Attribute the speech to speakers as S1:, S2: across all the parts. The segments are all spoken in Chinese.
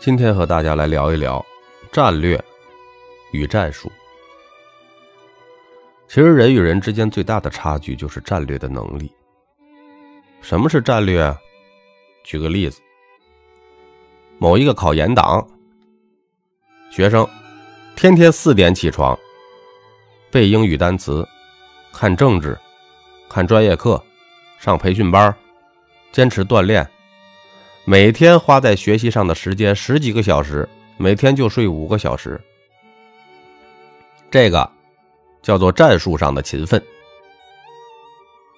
S1: 今天和大家来聊一聊战略与战术。其实人与人之间最大的差距就是战略的能力。什么是战略？举个例子，某一个考研党，学生天天四点起床，背英语单词，看政治，看专业课，上培训班，坚持锻炼。每天花在学习上的时间十几个小时，每天就睡五个小时，这个叫做战术上的勤奋。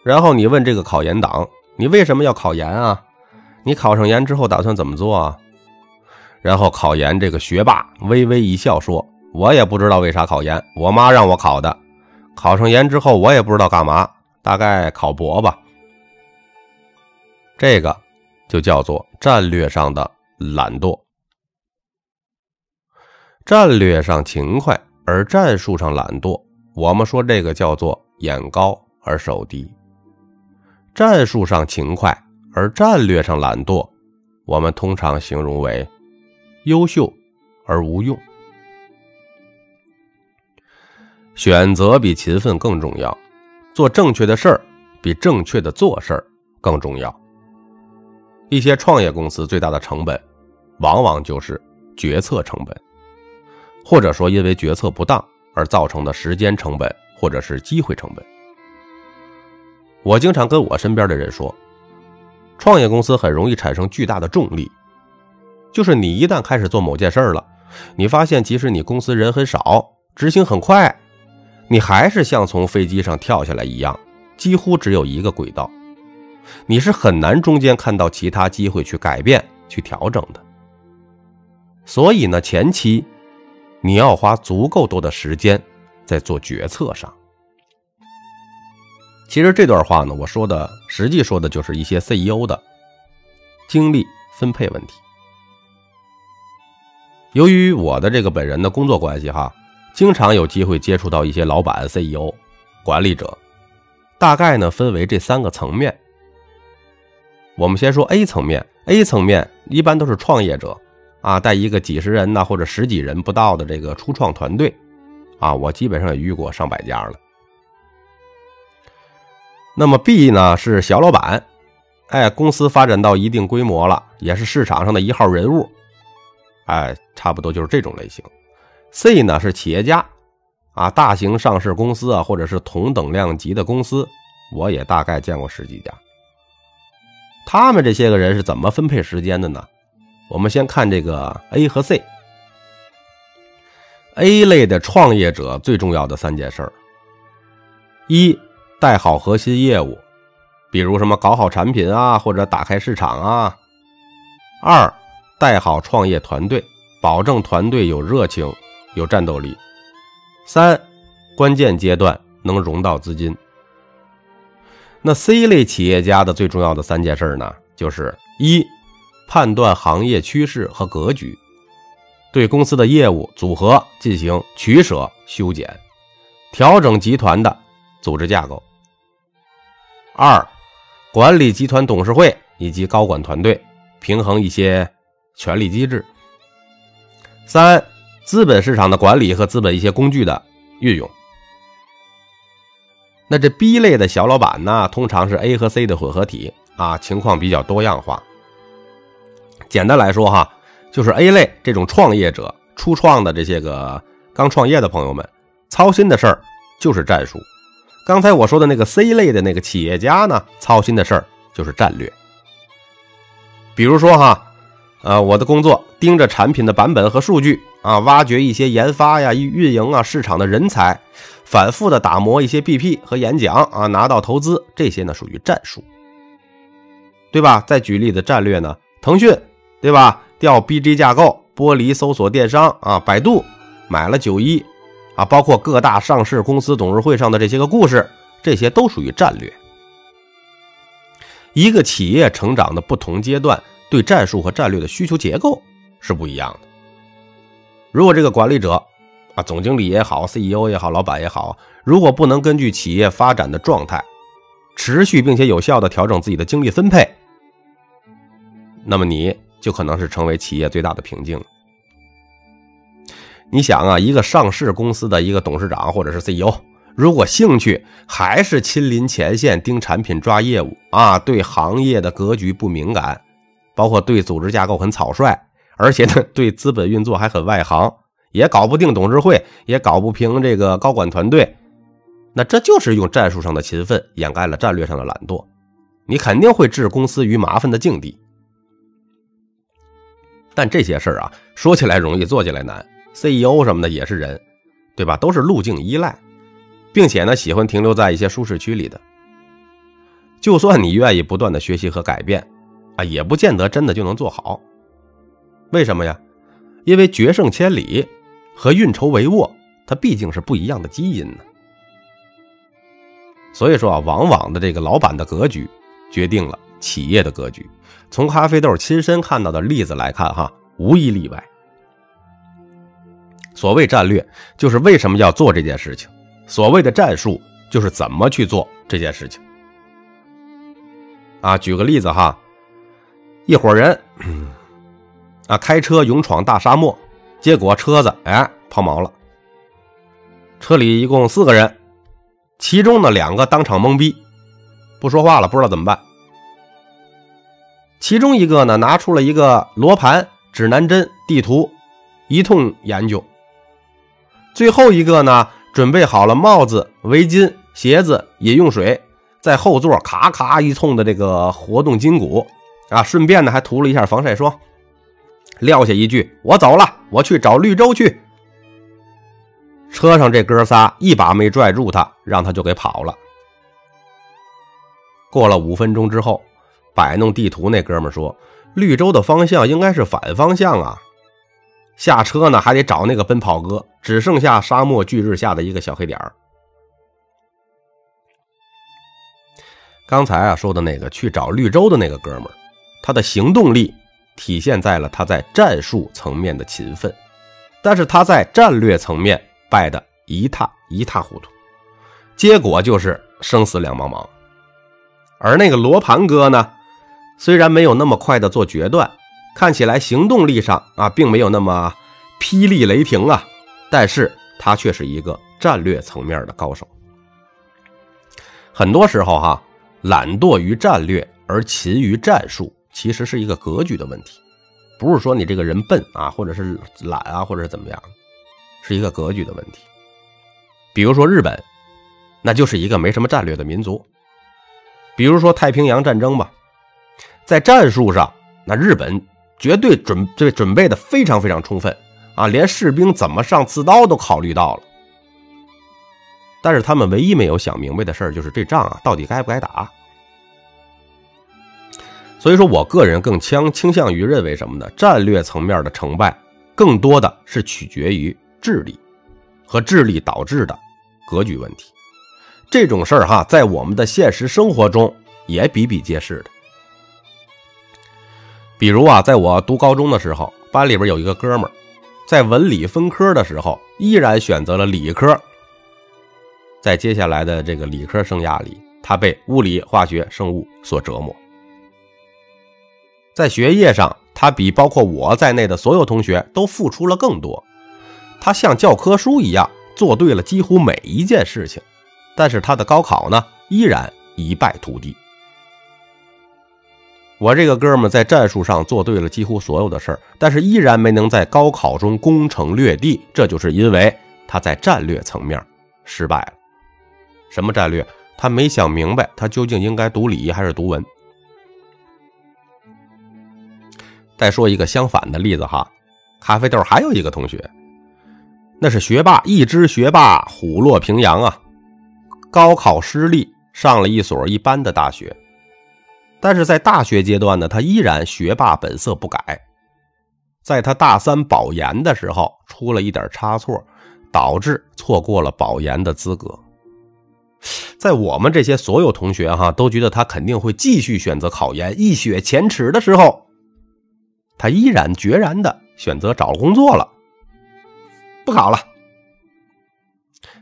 S1: 然后你问这个考研党，你为什么要考研啊？你考上研之后打算怎么做啊？然后考研这个学霸微微一笑说：“我也不知道为啥考研，我妈让我考的。考上研之后我也不知道干嘛，大概考博吧。”这个。就叫做战略上的懒惰，战略上勤快而战术上懒惰。我们说这个叫做眼高而手低。战术上勤快而战略上懒惰，我们通常形容为优秀而无用。选择比勤奋更重要，做正确的事儿比正确的做事儿更重要。一些创业公司最大的成本，往往就是决策成本，或者说因为决策不当而造成的时间成本，或者是机会成本。我经常跟我身边的人说，创业公司很容易产生巨大的重力，就是你一旦开始做某件事了，你发现即使你公司人很少，执行很快，你还是像从飞机上跳下来一样，几乎只有一个轨道。你是很难中间看到其他机会去改变、去调整的。所以呢，前期你要花足够多的时间在做决策上。其实这段话呢，我说的实际说的就是一些 CEO 的精力分配问题。由于我的这个本人的工作关系哈，经常有机会接触到一些老板、CEO、管理者，大概呢分为这三个层面。我们先说 A 层面，A 层面一般都是创业者，啊，带一个几十人呐或者十几人不到的这个初创团队，啊，我基本上也遇过上百家了。那么 B 呢是小老板，哎，公司发展到一定规模了，也是市场上的一号人物，哎，差不多就是这种类型。C 呢是企业家，啊，大型上市公司啊，或者是同等量级的公司，我也大概见过十几家。他们这些个人是怎么分配时间的呢？我们先看这个 A 和 C。A 类的创业者最重要的三件事儿：一带好核心业务，比如什么搞好产品啊，或者打开市场啊；二带好创业团队，保证团队有热情、有战斗力；三关键阶段能融到资金。那 C 类企业家的最重要的三件事呢，就是一，判断行业趋势和格局，对公司的业务组合进行取舍、修剪，调整集团的组织架构；二，管理集团董事会以及高管团队，平衡一些权力机制；三，资本市场的管理和资本一些工具的运用。那这 B 类的小老板呢，通常是 A 和 C 的混合体啊，情况比较多样化。简单来说哈，就是 A 类这种创业者、初创的这些个刚创业的朋友们，操心的事儿就是战术。刚才我说的那个 C 类的那个企业家呢，操心的事儿就是战略。比如说哈，呃，我的工作盯着产品的版本和数据啊，挖掘一些研发呀、运营啊、市场的人才。反复的打磨一些 BP 和演讲啊，拿到投资，这些呢属于战术，对吧？再举例子，战略呢，腾讯，对吧？调 BG 架构，剥离搜索电商啊，百度买了九一啊，包括各大上市公司董事会上的这些个故事，这些都属于战略。一个企业成长的不同阶段，对战术和战略的需求结构是不一样的。如果这个管理者，总经理也好，CEO 也好，老板也好，如果不能根据企业发展的状态，持续并且有效的调整自己的精力分配，那么你就可能是成为企业最大的瓶颈。你想啊，一个上市公司的一个董事长或者是 CEO，如果兴趣还是亲临前线盯产品抓业务啊，对行业的格局不敏感，包括对组织架构很草率，而且呢对资本运作还很外行，也搞不定董事会，也搞不平这个高管团队，那这就是用战术上的勤奋掩盖了战略上的懒惰，你肯定会置公司于麻烦的境地。但这些事儿啊，说起来容易，做起来难。CEO 什么的也是人，对吧？都是路径依赖，并且呢，喜欢停留在一些舒适区里的。就算你愿意不断的学习和改变，啊，也不见得真的就能做好。为什么呀？因为决胜千里和运筹帷幄，它毕竟是不一样的基因呢。所以说啊，往往的这个老板的格局，决定了企业的格局。从咖啡豆亲身看到的例子来看，哈，无一例外。所谓战略，就是为什么要做这件事情；所谓的战术，就是怎么去做这件事情。啊，举个例子哈，一伙人啊开车勇闯大沙漠，结果车子哎抛锚了。车里一共四个人，其中的两个当场懵逼，不说话了，不知道怎么办。其中一个呢，拿出了一个罗盘、指南针、地图，一通研究。最后一个呢，准备好了帽子、围巾、鞋子、饮用水，在后座咔咔一通的这个活动筋骨，啊，顺便呢还涂了一下防晒霜，撂下一句：“我走了，我去找绿洲去。”车上这哥仨一把没拽住他，让他就给跑了。过了五分钟之后，摆弄地图那哥们说：“绿洲的方向应该是反方向啊。”下车呢，还得找那个奔跑哥，只剩下沙漠巨日下的一个小黑点儿。刚才啊说的那个去找绿洲的那个哥们，他的行动力体现在了他在战术层面的勤奋，但是他在战略层面败得一塌一塌糊涂，结果就是生死两茫茫。而那个罗盘哥呢，虽然没有那么快的做决断。看起来行动力上啊，并没有那么霹雳雷霆啊，但是他却是一个战略层面的高手。很多时候哈，懒惰于战略而勤于战术，其实是一个格局的问题，不是说你这个人笨啊，或者是懒啊，或者是怎么样，是一个格局的问题。比如说日本，那就是一个没什么战略的民族。比如说太平洋战争吧，在战术上，那日本。绝对准这准备的非常非常充分啊，连士兵怎么上刺刀都考虑到了。但是他们唯一没有想明白的事儿，就是这仗啊，到底该不该打。所以说我个人更倾倾向于认为什么呢？战略层面的成败，更多的是取决于智力和智力导致的格局问题。这种事儿哈，在我们的现实生活中也比比皆是的。比如啊，在我读高中的时候，班里边有一个哥们儿，在文理分科的时候，依然选择了理科。在接下来的这个理科生涯里，他被物理、化学、生物所折磨。在学业上，他比包括我在内的所有同学都付出了更多。他像教科书一样做对了几乎每一件事情，但是他的高考呢，依然一败涂地。我这个哥们在战术上做对了几乎所有的事儿，但是依然没能在高考中攻城略地，这就是因为他在战略层面失败了。什么战略？他没想明白，他究竟应该读理还是读文。再说一个相反的例子哈，咖啡豆还有一个同学，那是学霸，一只学霸虎落平阳啊，高考失利，上了一所一般的大学。但是在大学阶段呢，他依然学霸本色不改。在他大三保研的时候，出了一点差错，导致错过了保研的资格。在我们这些所有同学哈都觉得他肯定会继续选择考研，一雪前耻的时候，他依然决然的选择找工作了，不考了。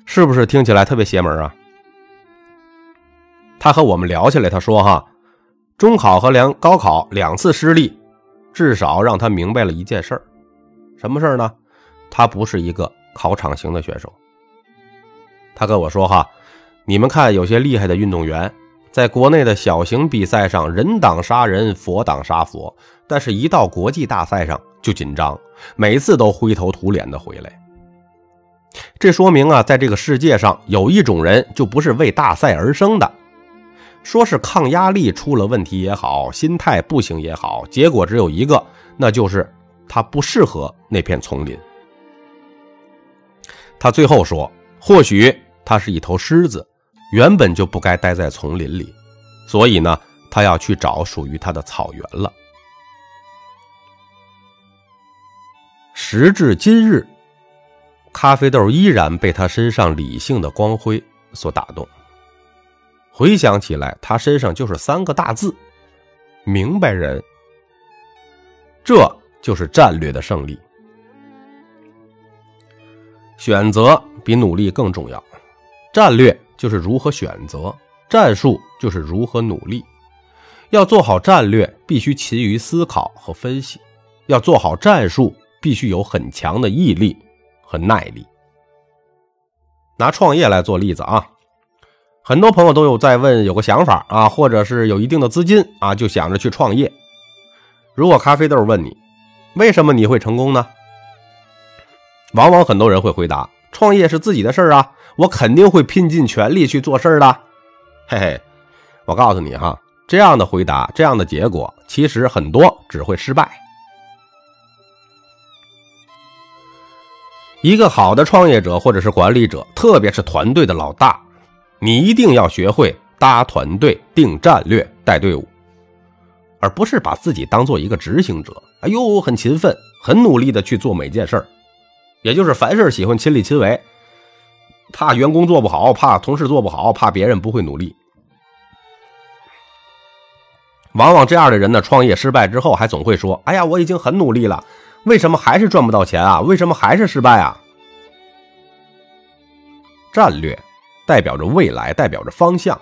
S1: 是不是听起来特别邪门啊？他和我们聊起来，他说哈。中考和两高考两次失利，至少让他明白了一件事儿，什么事儿呢？他不是一个考场型的选手。他跟我说哈，你们看有些厉害的运动员，在国内的小型比赛上人挡杀人，佛挡杀佛，但是一到国际大赛上就紧张，每次都灰头土脸的回来。这说明啊，在这个世界上有一种人就不是为大赛而生的。说是抗压力出了问题也好，心态不行也好，结果只有一个，那就是他不适合那片丛林。他最后说：“或许他是一头狮子，原本就不该待在丛林里，所以呢，他要去找属于他的草原了。”时至今日，咖啡豆依然被他身上理性的光辉所打动。回想起来，他身上就是三个大字：明白人。这就是战略的胜利。选择比努力更重要。战略就是如何选择，战术就是如何努力。要做好战略，必须勤于思考和分析；要做好战术，必须有很强的毅力和耐力。拿创业来做例子啊。很多朋友都有在问，有个想法啊，或者是有一定的资金啊，就想着去创业。如果咖啡豆问你，为什么你会成功呢？往往很多人会回答：创业是自己的事儿啊，我肯定会拼尽全力去做事儿的。嘿嘿，我告诉你哈，这样的回答，这样的结果，其实很多只会失败。一个好的创业者或者是管理者，特别是团队的老大。你一定要学会搭团队、定战略、带队伍，而不是把自己当做一个执行者。哎呦，很勤奋、很努力的去做每件事儿，也就是凡事喜欢亲力亲为，怕员工做不好，怕同事做不好，怕别人不会努力。往往这样的人呢，创业失败之后还总会说：“哎呀，我已经很努力了，为什么还是赚不到钱啊？为什么还是失败啊？”战略。代表着未来，代表着方向，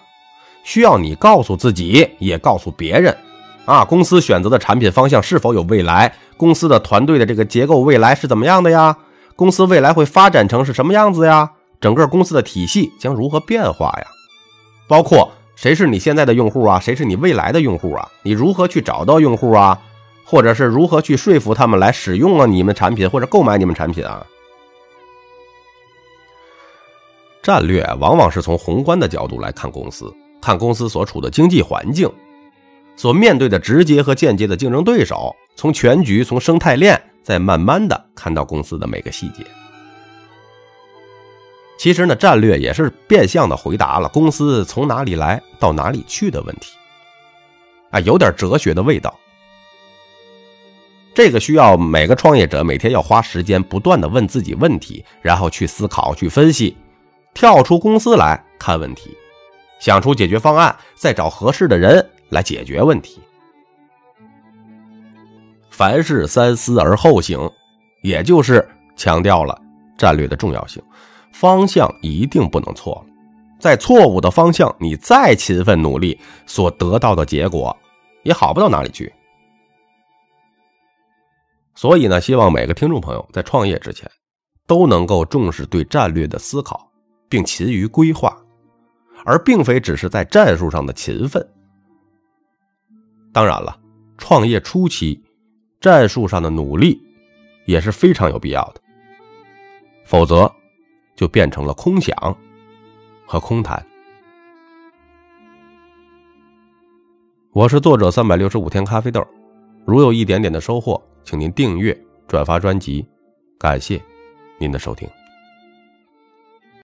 S1: 需要你告诉自己，也告诉别人，啊，公司选择的产品方向是否有未来？公司的团队的这个结构未来是怎么样的呀？公司未来会发展成是什么样子呀？整个公司的体系将如何变化呀？包括谁是你现在的用户啊？谁是你未来的用户啊？你如何去找到用户啊？或者是如何去说服他们来使用了你们产品或者购买你们产品啊？战略往往是从宏观的角度来看公司，看公司所处的经济环境，所面对的直接和间接的竞争对手，从全局、从生态链，再慢慢的看到公司的每个细节。其实呢，战略也是变相的回答了公司从哪里来到哪里去的问题，啊，有点哲学的味道。这个需要每个创业者每天要花时间不断的问自己问题，然后去思考、去分析。跳出公司来看问题，想出解决方案，再找合适的人来解决问题。凡事三思而后行，也就是强调了战略的重要性。方向一定不能错，在错误的方向，你再勤奋努力，所得到的结果也好不到哪里去。所以呢，希望每个听众朋友在创业之前，都能够重视对战略的思考。并勤于规划，而并非只是在战术上的勤奋。当然了，创业初期战术上的努力也是非常有必要的，否则就变成了空想和空谈。我是作者三百六十五天咖啡豆，如有一点点的收获，请您订阅、转发专辑，感谢您的收听。